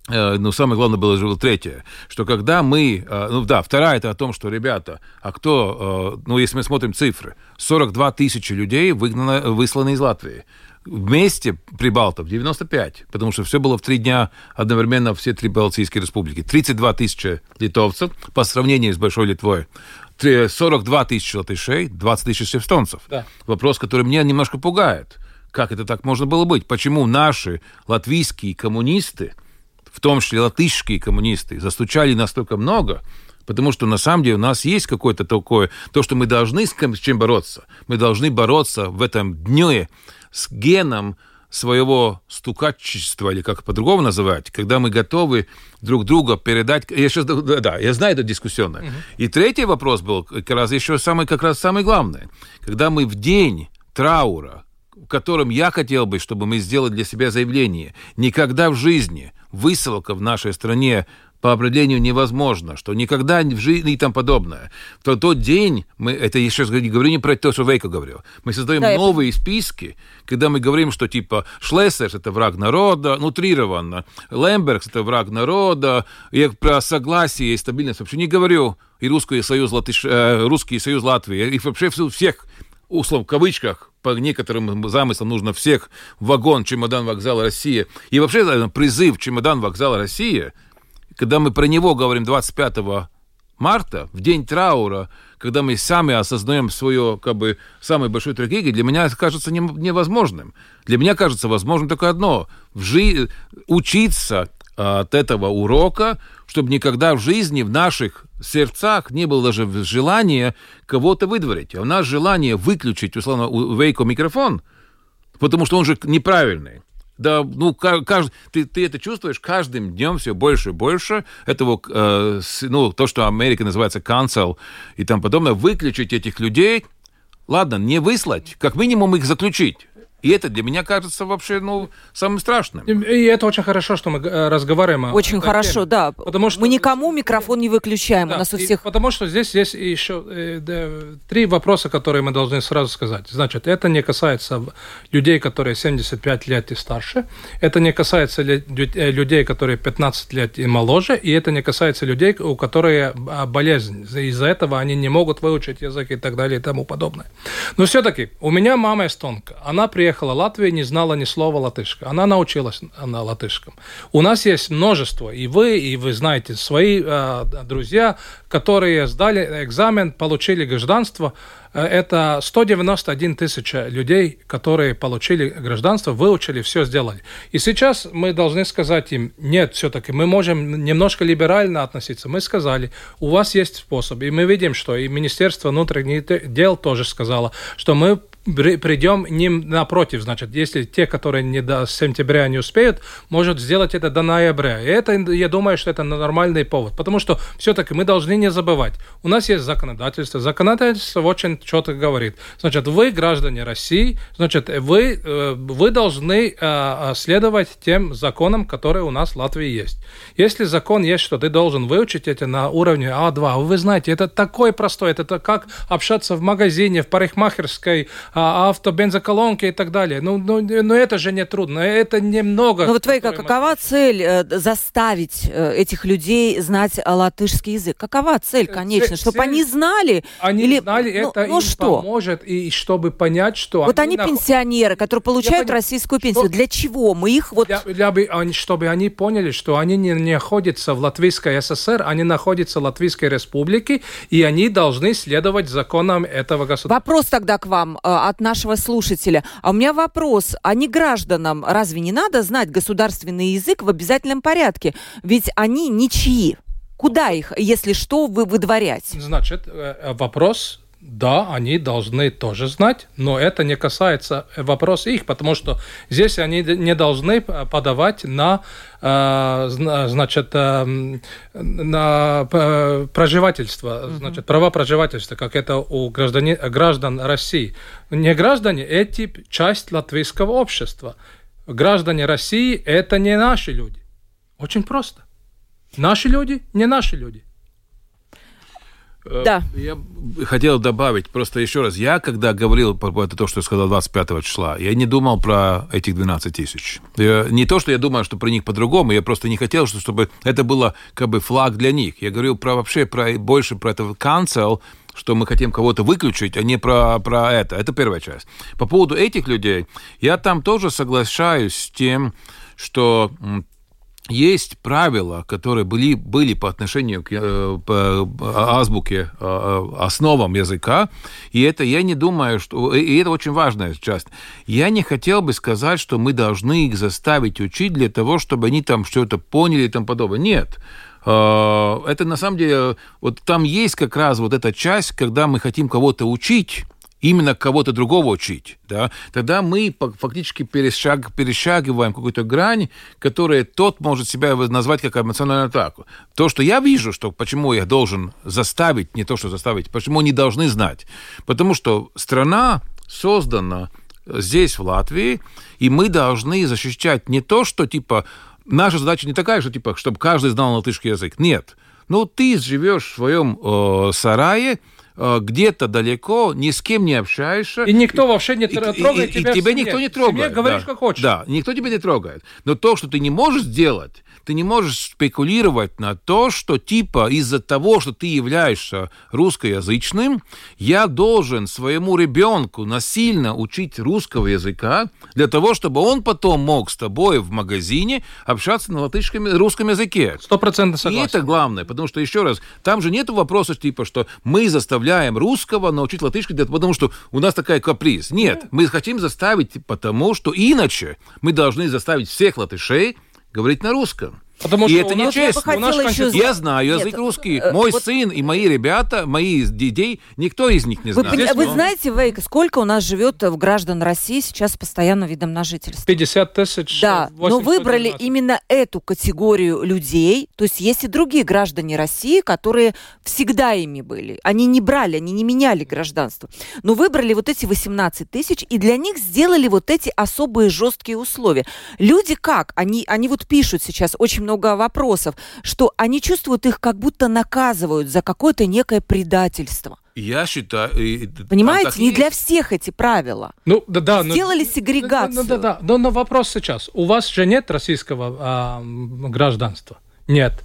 э, но самое главное было же третье, что когда мы, э, ну да, вторая это о том, что, ребята, а кто, э, ну если мы смотрим цифры, 42 тысячи людей выгнано, высланы из Латвии вместе Прибалтов 95, потому что все было в три дня одновременно все три Балтийские республики. 32 тысячи литовцев по сравнению с Большой Литвой. 42 тысячи латышей, 20 тысяч эстонцев. Да. Вопрос, который меня немножко пугает. Как это так можно было быть? Почему наши латвийские коммунисты, в том числе латышские коммунисты, застучали настолько много, Потому что на самом деле у нас есть какое-то такое, то, что мы должны с чем бороться. Мы должны бороться в этом дне с геном своего стукачества, или как по-другому называть, когда мы готовы друг друга передать... Я сейчас, да, да, я знаю, это дискуссионно. Угу. И третий вопрос был как раз еще самый, как раз самый главный. Когда мы в день траура, в котором я хотел бы, чтобы мы сделали для себя заявление, никогда в жизни высылка в нашей стране по определению невозможно, что никогда в жизни и тому подобное. То тот день, мы, это я сейчас говорю не про то, что Вейко говорил, мы создаем да, новые я... списки, когда мы говорим, что типа Шлессерс это враг народа, нутрированно, Лембергс это враг народа, я про согласие и стабильность вообще не говорю, и Русский союз, Латыш, э, Русский союз Латвии, и вообще всех, услов в кавычках, по некоторым замыслам нужно всех вагон, чемодан, вокзал Россия. И вообще призыв чемодан, вокзал Россия – когда мы про него говорим 25 марта, в день траура, когда мы сами осознаем свою, как бы, самую большую трагедию, для меня это кажется невозможным. Для меня кажется возможным только одно – в жи- учиться от этого урока, чтобы никогда в жизни в наших сердцах не было даже желания кого-то выдворить. А у нас желание выключить, условно, у Вейко микрофон, потому что он же неправильный. Да, ну, каждый, ты, ты это чувствуешь каждым днем все больше и больше этого, э, ну, то, что Америка называется cancel и там подобное, выключить этих людей, ладно, не выслать, как минимум их заключить. И это для меня кажется вообще, ну, самым страшным. И, и это очень хорошо, что мы э, разговариваем. Очень хорошо, теме. да. Потому что мы никому микрофон не выключаем, да, у нас у всех. Потому что здесь есть еще э, да, три вопроса, которые мы должны сразу сказать. Значит, это не касается людей, которые 75 лет и старше, это не касается э, людей, которые 15 лет и моложе, и это не касается людей, у которых а, болезнь. Из-за этого они не могут выучить язык и так далее и тому подобное. Но все-таки у меня мама эстонка, она приехала приехала в Латвию, не знала ни слова латышка. Она научилась на латышском. У нас есть множество, и вы, и вы знаете, свои э, друзья, которые сдали экзамен, получили гражданство. Э, это 191 тысяча людей, которые получили гражданство, выучили, все сделали. И сейчас мы должны сказать им, нет, все-таки мы можем немножко либерально относиться. Мы сказали, у вас есть способ. И мы видим, что и Министерство внутренних дел тоже сказало, что мы придем ним напротив. Значит, если те, которые не до сентября не успеют, может сделать это до ноября. И это, я думаю, что это нормальный повод. Потому что все-таки мы должны не забывать. У нас есть законодательство. Законодательство очень четко говорит. Значит, вы граждане России, значит, вы, э, вы должны э, следовать тем законам, которые у нас в Латвии есть. Если закон есть, что ты должен выучить это на уровне А2, вы знаете, это такое простое, это как общаться в магазине, в парикмахерской, а, авто, бензоколонки и так далее. Ну, ну, ну это же не трудно, это немного. Ну вот, Вейка, какова цель э, заставить э, этих людей знать латышский язык? Какова цель, э, конечно? Чтобы цель... они знали? Они или... знали, ну, это ну, им что? поможет, и чтобы понять, что... Вот они, они пенсионеры, которые получают Я российскую пенсию. Что... Для чего? Мы их вот... Для, для, чтобы они поняли, что они не, не находятся в Латвийской ССР, они находятся в Латвийской Республике, и они должны следовать законам этого государства. Вопрос тогда к вам от нашего слушателя. А у меня вопрос. А не гражданам разве не надо знать государственный язык в обязательном порядке? Ведь они ничьи. Куда их, если что, вы выдворять? Значит, э, вопрос да, они должны тоже знать, но это не касается вопроса их, потому что здесь они не должны подавать на, э, значит, э, на проживательство, значит, права проживательства, как это у граждан, граждан России. Не граждане, эти часть латвийского общества. Граждане России – это не наши люди. Очень просто. Наши люди – не наши люди. Э, да. Я хотел добавить, просто еще раз, я когда говорил про это, то, что я сказал 25 числа, я не думал про этих 12 тысяч. Не то, что я думаю, что про них по-другому, я просто не хотел, чтобы это было как бы флаг для них. Я говорил про вообще про, больше про это cancel, что мы хотим кого-то выключить, а не про, про это. Это первая часть. По поводу этих людей, я там тоже соглашаюсь с тем, что есть правила, которые были, были по отношению к э, по азбуке, э, э, основам языка, и это я не думаю, что... И это очень важная часть. Я не хотел бы сказать, что мы должны их заставить учить для того, чтобы они там что-то поняли и тому подобное. Нет. Это на самом деле... Вот там есть как раз вот эта часть, когда мы хотим кого-то учить, именно кого-то другого учить, да, тогда мы фактически перешаг, перешагиваем какую-то грань, которая тот может себя назвать как эмоциональную атаку. То, что я вижу, что почему я должен заставить, не то, что заставить, почему они должны знать. Потому что страна создана здесь, в Латвии, и мы должны защищать не то, что, типа, наша задача не такая, что, типа, чтобы каждый знал латышский язык. Нет. Ну, ты живешь в своем э, сарае, Э, где-то далеко, ни с кем не общаешься. И никто вообще не трогает и, тебя. И, тебя никто не трогает. говоришь, да. как хочешь. Да, никто тебя не трогает. Но то, что ты не можешь сделать, ты не можешь спекулировать на то, что типа из-за того, что ты являешься русскоязычным, я должен своему ребенку насильно учить русского языка для того, чтобы он потом мог с тобой в магазине общаться на латышском русском языке. Сто процентов согласен. И это главное, потому что, еще раз, там же нет вопроса типа, что мы заставляем русского научить латышский, потому что у нас такая каприз. Нет, мы хотим заставить, потому что иначе мы должны заставить всех латышей говорить на русском. Потому и это нечестно. Еще... Я знаю язык Нет, русский. Э, Мой вот... сын и мои ребята, мои детей, никто из них не знает. Вы, вы знаете, Вейк, сколько у нас живет в граждан России сейчас постоянно видом на жительство? 50 тысяч. Да, но выбрали именно эту категорию людей. То есть есть и другие граждане России, которые всегда ими были. Они не брали, они не меняли гражданство. Но выбрали вот эти 18 тысяч, и для них сделали вот эти особые жесткие условия. Люди как? Они, они вот пишут сейчас очень много много вопросов, что они чувствуют их как будто наказывают за какое-то некое предательство. Я считаю... Понимаете, не есть. для всех эти правила. Ну, да, да. Сделали но, сегрегацию. Ну, да, да, да. Но, но вопрос сейчас. У вас же нет российского а, гражданства? Нет.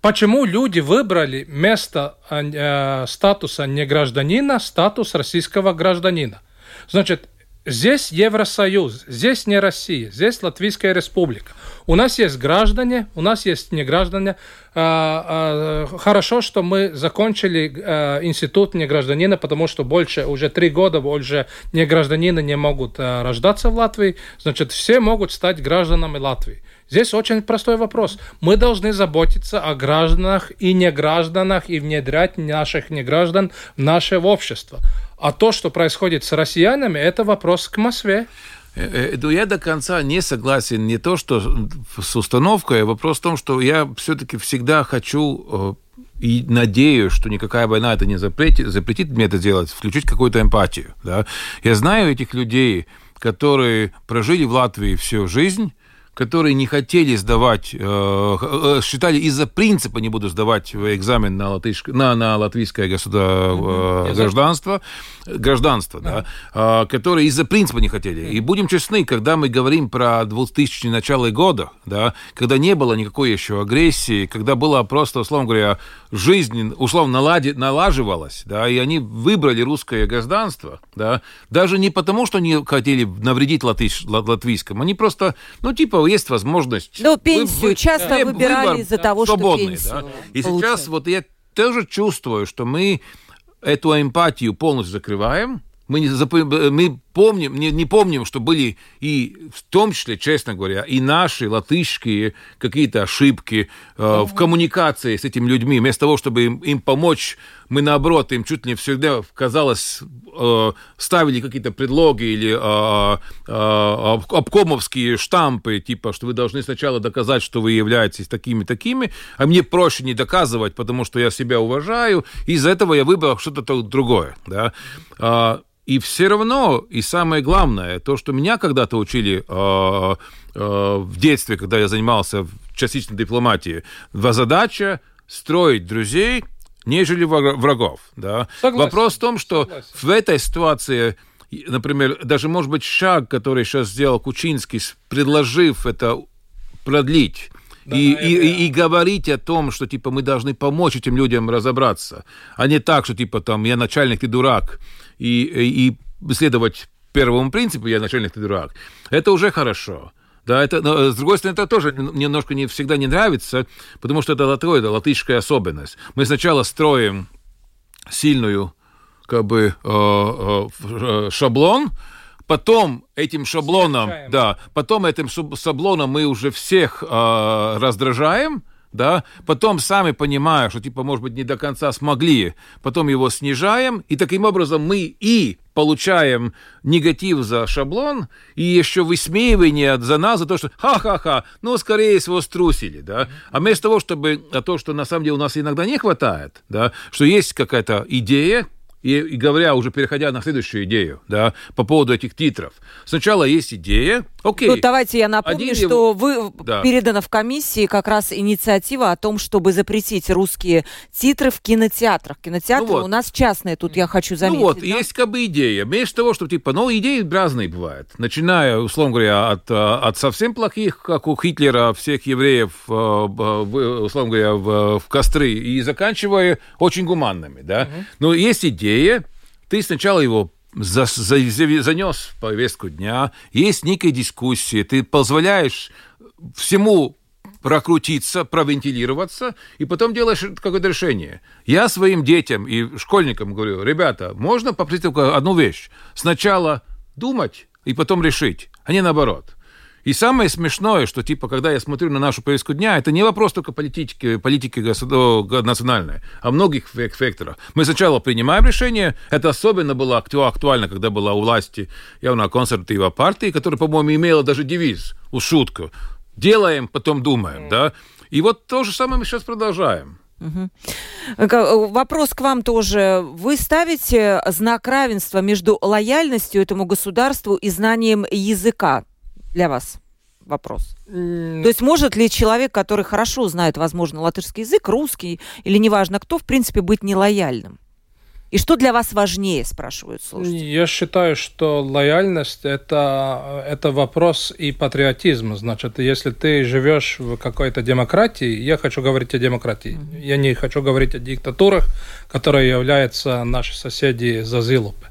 Почему люди выбрали место э, статуса не гражданина, статус российского гражданина? Значит, здесь Евросоюз, здесь не Россия, здесь Латвийская республика. У нас есть граждане, у нас есть не граждане. А, а, хорошо, что мы закончили а, институт негражданина, потому что больше, уже три года больше негражданины не могут рождаться в Латвии. Значит, все могут стать гражданами Латвии. Здесь очень простой вопрос. Мы должны заботиться о гражданах и негражданах и внедрять наших неграждан в наше общество. А то, что происходит с россиянами, это вопрос к Москве. Э, э, но я до конца не согласен не то, что с установкой, а вопрос в том, что я все-таки всегда хочу э, и надеюсь, что никакая война это не запретит, запретит мне это делать, включить какую-то эмпатию. Да? Я знаю этих людей, которые прожили в Латвии всю жизнь, которые не хотели сдавать, э, э, считали из-за принципа не буду сдавать экзамен на, латышск... на, на латвийское государство, э, гражданство, гражданство, да, да. которые из-за принципа не хотели. И будем честны, когда мы говорим про 2000 начало года, да, когда не было никакой еще агрессии, когда было просто, условно говоря, жизнь условно налади, налаживалась, да, и они выбрали русское гражданство, да, даже не потому, что они хотели навредить латыш, латвийскому, они просто, ну, типа, есть возможность... Ну, пенсию вы, часто да, выбирали из-за того, что пенсию да? И получают. сейчас вот я тоже чувствую, что мы эту эмпатию полностью закрываем, мы, не, мы помним, не, не помним, что были и, в том числе, честно говоря, и наши латышские какие-то ошибки э, в коммуникации с этими людьми. Вместо того, чтобы им, им помочь, мы, наоборот, им чуть ли не всегда, казалось, э, ставили какие-то предлоги или э, э, обкомовские штампы, типа, что вы должны сначала доказать, что вы являетесь такими-такими, а мне проще не доказывать, потому что я себя уважаю, и из-за этого я выбрал что-то другое. Да? И все равно, и самое главное, то, что меня когда-то учили э, э, в детстве, когда я занимался частичной дипломатией, задача строить друзей, нежели врагов. Да? Вопрос в том, что Согласен. в этой ситуации, например, даже, может быть, шаг, который сейчас сделал Кучинский, предложив это продлить, да, и, и, и, и говорить о том, что типа мы должны помочь этим людям разобраться, а не так, что типа там я начальник, ты дурак, и, и следовать первому принципу я начальник, ты дурак. Это уже хорошо. Да, это, но, с другой стороны, это тоже немножко не всегда не нравится, потому что это такое, это латышская особенность. Мы сначала строим сильную как бы э, э, шаблон, потом этим шаблоном, да, потом этим шаблоном мы уже всех э, раздражаем, да, потом сами понимая, что, типа, может быть, не до конца смогли, потом его снижаем, и таким образом мы и получаем негатив за шаблон, и еще высмеивание за нас, за то, что ха-ха-ха, ну, скорее всего, струсили, да, а вместо того, чтобы, а то, что на самом деле у нас иногда не хватает, да, что есть какая-то идея, и, и говоря, уже переходя на следующую идею, да, по поводу этих титров. Сначала есть идея, окей. Ну, давайте я напомню, Один что его... вы да. передана в комиссии как раз инициатива о том, чтобы запретить русские титры в кинотеатрах. Кинотеатры ну вот. у нас частные, тут я хочу заметить. Ну вот, да? есть как бы идея. Вместо того, что типа, ну, идеи разные бывают. Начиная, условно говоря, от, от совсем плохих, как у Хитлера, всех евреев, э, условно говоря, в, в костры, и заканчивая очень гуманными, да. Угу. Но есть идея, идее, ты сначала его за, за, занес в повестку дня, есть некая дискуссия, ты позволяешь всему прокрутиться, провентилироваться, и потом делаешь какое-то решение. Я своим детям и школьникам говорю, ребята, можно попросить только одну вещь. Сначала думать и потом решить, а не наоборот. И самое смешное, что типа, когда я смотрю на нашу повестку дня, это не вопрос только политики, политики национальной, а многих факторов. Мы сначала принимаем решение, это особенно было актуально, когда была у власти явно консерватива партии, которая, по-моему, имела даже девиз, у шутку. Делаем, потом думаем, да? И вот то же самое мы сейчас продолжаем. Угу. Вопрос к вам тоже. Вы ставите знак равенства между лояльностью этому государству и знанием языка? Для вас вопрос. Mm. То есть может ли человек, который хорошо знает, возможно, латышский язык, русский или неважно кто, в принципе, быть нелояльным? И что для вас важнее, спрашивают слушатели? Я считаю, что лояльность это, это вопрос и патриотизм. Значит, если ты живешь в какой-то демократии, я хочу говорить о демократии. Mm-hmm. Я не хочу говорить о диктатурах, которые являются наши соседи за Зилупы.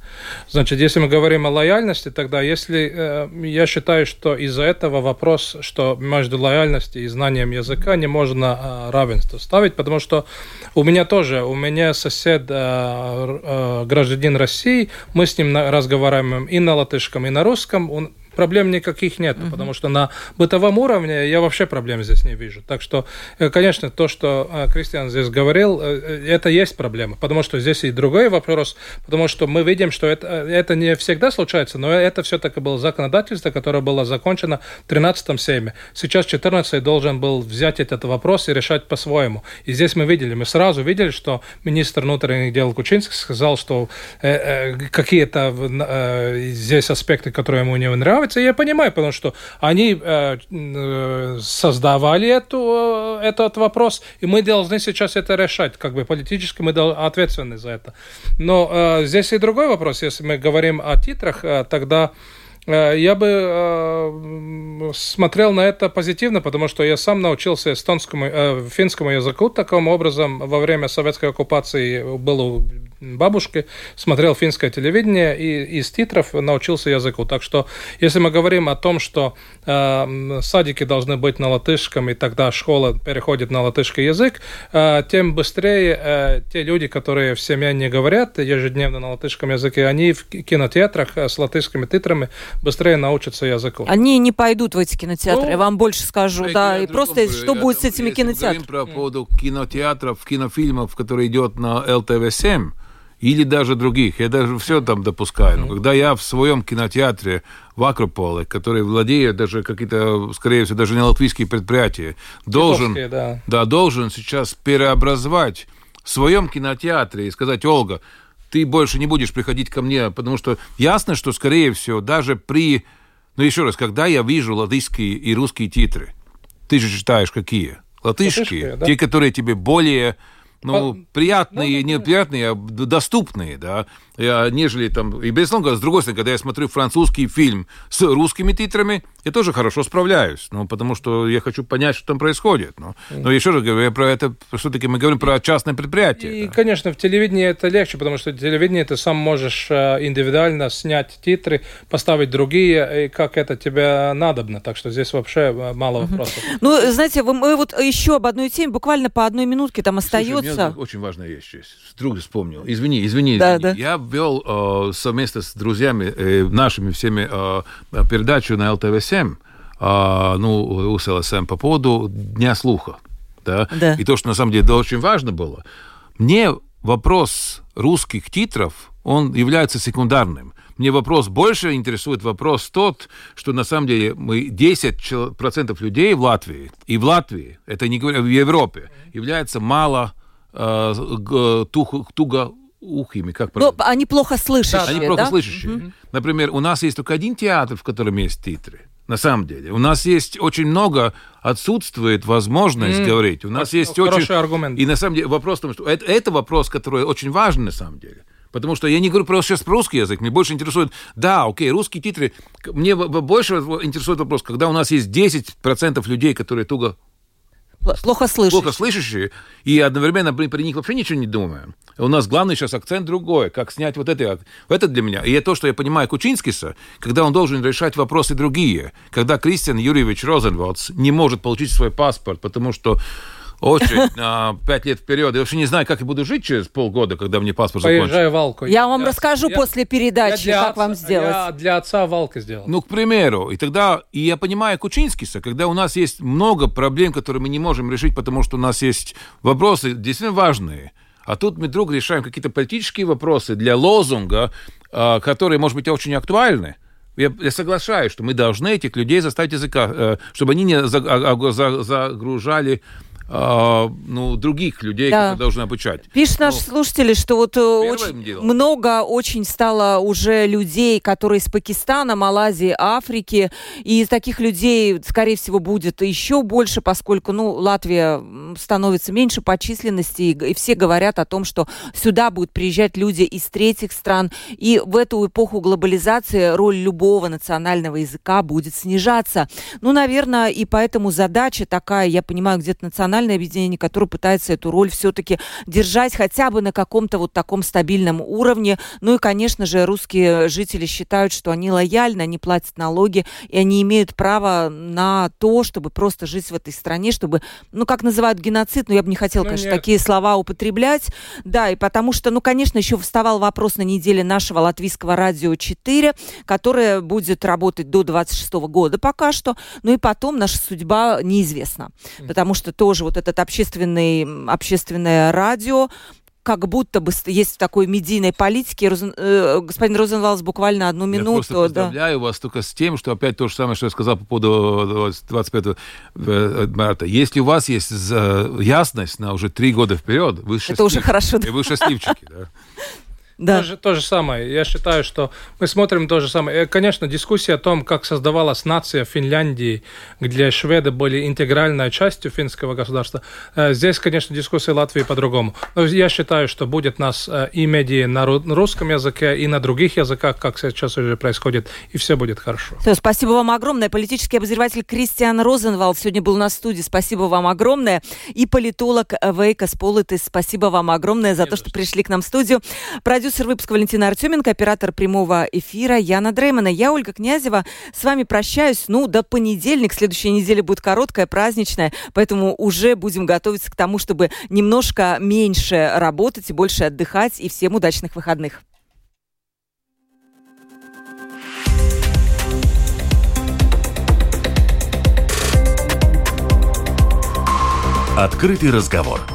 Значит, если мы говорим о лояльности, тогда если э, я считаю, что из-за этого вопрос, что между лояльностью и знанием языка не можно э, равенство ставить, потому что у меня тоже, у меня сосед э, э, гражданин России, мы с ним разговариваем и на латышском, и на русском, он проблем никаких нет, угу. потому что на бытовом уровне я вообще проблем здесь не вижу. Так что, э, конечно, то, что э, Кристиан здесь говорил, э, это есть проблема, потому что здесь и другой вопрос, потому что мы видим, что это, это не всегда случается, но это все-таки было законодательство, которое было закончено в 13 сейме. Сейчас 14 должен был взять этот вопрос и решать по-своему. И здесь мы видели, мы сразу видели, что министр внутренних дел Кучинский сказал, что э, э, какие-то э, здесь аспекты, которые ему не нравятся, нравится, я понимаю, потому что они э, э, создавали эту, э, этот вопрос, и мы должны сейчас это решать, как бы политически мы ответственны за это. Но здесь и другой вопрос, если мы говорим о титрах, тогда я бы смотрел на это позитивно, потому что я сам научился эстонскому, финскому языку таким образом во время советской оккупации был бабушки, смотрел финское телевидение и из титров научился языку. Так что, если мы говорим о том, что э, садики должны быть на латышском, и тогда школа переходит на латышский язык, э, тем быстрее э, те люди, которые в семье не говорят ежедневно на латышском языке, они в кинотеатрах с латышскими титрами быстрее научатся языку. Они не пойдут в эти кинотеатры, ну, я вам больше скажу, да, и просто что будет с этими кинотеатрами? Мы говорим про поводу кинотеатров, кинофильмов, которые идет на ЛТВ-7, или даже других. Я даже все там допускаю. Но когда я в своем кинотеатре в Акрополе, который владеет даже какие-то, скорее всего, даже не латвийские предприятия, должен, да. Да, должен сейчас переобразовать в своем кинотеатре и сказать, Ольга, ты больше не будешь приходить ко мне, потому что ясно, что, скорее всего, даже при... Ну, еще раз, когда я вижу латышские и русские титры, ты же читаешь какие? Латышские, Латышские да? те, которые тебе более ну, По... приятные, ну, неприятные, а доступные, да, нежели там... И, безусловно, с другой стороны, когда я смотрю французский фильм с русскими титрами, я тоже хорошо справляюсь, ну, потому что я хочу понять, что там происходит. Ну, но еще раз говорю, про это, все-таки мы говорим про частное предприятие. И, да. конечно, в телевидении это легче, потому что в телевидении ты сам можешь э, индивидуально снять титры, поставить другие, и как это тебе надобно. Так что здесь вообще э, мало вопросов. Ну, знаете, мы вот еще об одной теме, буквально по одной минутке там остается. Слушай, очень важная вещь есть. Вдруг вспомнил. Извини, извини, извини. Да, да. Я вел э, совместно с друзьями, э, нашими всеми, э, передачу на ЛТВ-7, э, ну, у СЛСМ по поводу Дня слуха. Да? Да. И то, что на самом деле очень важно было. Мне вопрос русских титров, он является секундарным. Мне вопрос больше интересует вопрос тот, что на самом деле мы 10% людей в Латвии, и в Латвии, это не говоря, в Европе, является мало э, туго ухими, как Но ну, они плохо слышащие, да? Они плохо да? слышащие. Угу. Например, у нас есть только один театр, в котором есть титры. На самом деле. У нас есть очень много, отсутствует возможность mm. говорить. У нас это есть очень... аргумент. И на самом деле вопрос в том, что это, это вопрос, который очень важен на самом деле. Потому что я не говорю просто сейчас про русский язык, мне больше интересует, да, окей, русские титры, мне больше интересует вопрос, когда у нас есть 10% людей, которые туго Плохо слышащие. Плохо слышащие, и одновременно при них вообще ничего не думаем. У нас главный сейчас акцент другой, как снять вот это. Это для меня. И то, что я понимаю Кучинскиса, когда он должен решать вопросы другие. Когда Кристиан Юрьевич Розенвалдс не может получить свой паспорт, потому что очередь на пять лет вперед. Я вообще не знаю, как я буду жить через полгода, когда мне паспорт закончится. валку. Я вам я, расскажу я, после передачи, как отца, вам сделать. Я для отца валка сделал. Ну, к примеру. И тогда, и я понимаю Кучинскиса, когда у нас есть много проблем, которые мы не можем решить, потому что у нас есть вопросы действительно важные. А тут мы вдруг решаем какие-то политические вопросы для лозунга, а, которые, может быть, очень актуальны. Я, я соглашаюсь, что мы должны этих людей заставить языка, э, чтобы они не загружали а, ну, других людей, да. которые должны обучать. Пишут наши ну, слушатели, что вот э, очень много очень стало уже людей, которые из Пакистана, Малайзии, Африки, и из таких людей, скорее всего, будет еще больше, поскольку, ну, Латвия становится меньше по численности, и, и все говорят о том, что сюда будут приезжать люди из третьих стран, и в эту эпоху глобализации роль любого национального языка будет снижаться. Ну, наверное, и поэтому задача такая, я понимаю, где-то национальная национальное объединение, которое пытается эту роль все-таки держать хотя бы на каком-то вот таком стабильном уровне. Ну и, конечно же, русские жители считают, что они лояльны, они платят налоги, и они имеют право на то, чтобы просто жить в этой стране, чтобы, ну, как называют геноцид, но я бы не хотела, ну, конечно, нет. такие слова употреблять. Да, и потому что, ну, конечно, еще вставал вопрос на неделе нашего латвийского радио 4, которое будет работать до 26 года пока что, ну и потом наша судьба неизвестна, потому что тоже вот этот общественный, общественное радио, как будто бы есть в такой медийной политике. Розен, э, господин Розенвалс буквально одну минуту. Я просто поздравляю да. вас только с тем, что опять то же самое, что я сказал по поводу 25 э, марта. Если у вас есть ясность на уже три года вперед, вы счастливчики. Это уже хорошо. И вы счастливчики, да. [laughs] Да. То, же, то же самое. Я считаю, что мы смотрим то же самое. И, конечно, дискуссия о том, как создавалась нация Финляндии, где шведы были интегральной частью финского государства. Э, здесь, конечно, дискуссия Латвии по-другому. Но я считаю, что будет нас э, и медиа на русском языке, и на других языках, как сейчас уже происходит, и все будет хорошо. Все, спасибо вам огромное. Политический обозреватель Кристиан Розенвал сегодня был на студии. Спасибо вам огромное. И политолог Вейка Сполитис, спасибо вам огромное за то, что пришли к нам в студию. Продюсер выпуска Валентина Артеменко, оператор прямого эфира Яна Дреймана. Я, Ольга Князева, с вами прощаюсь. Ну, до понедельника. Следующая неделя будет короткая, праздничная, поэтому уже будем готовиться к тому, чтобы немножко меньше работать и больше отдыхать. И всем удачных выходных. Открытый разговор.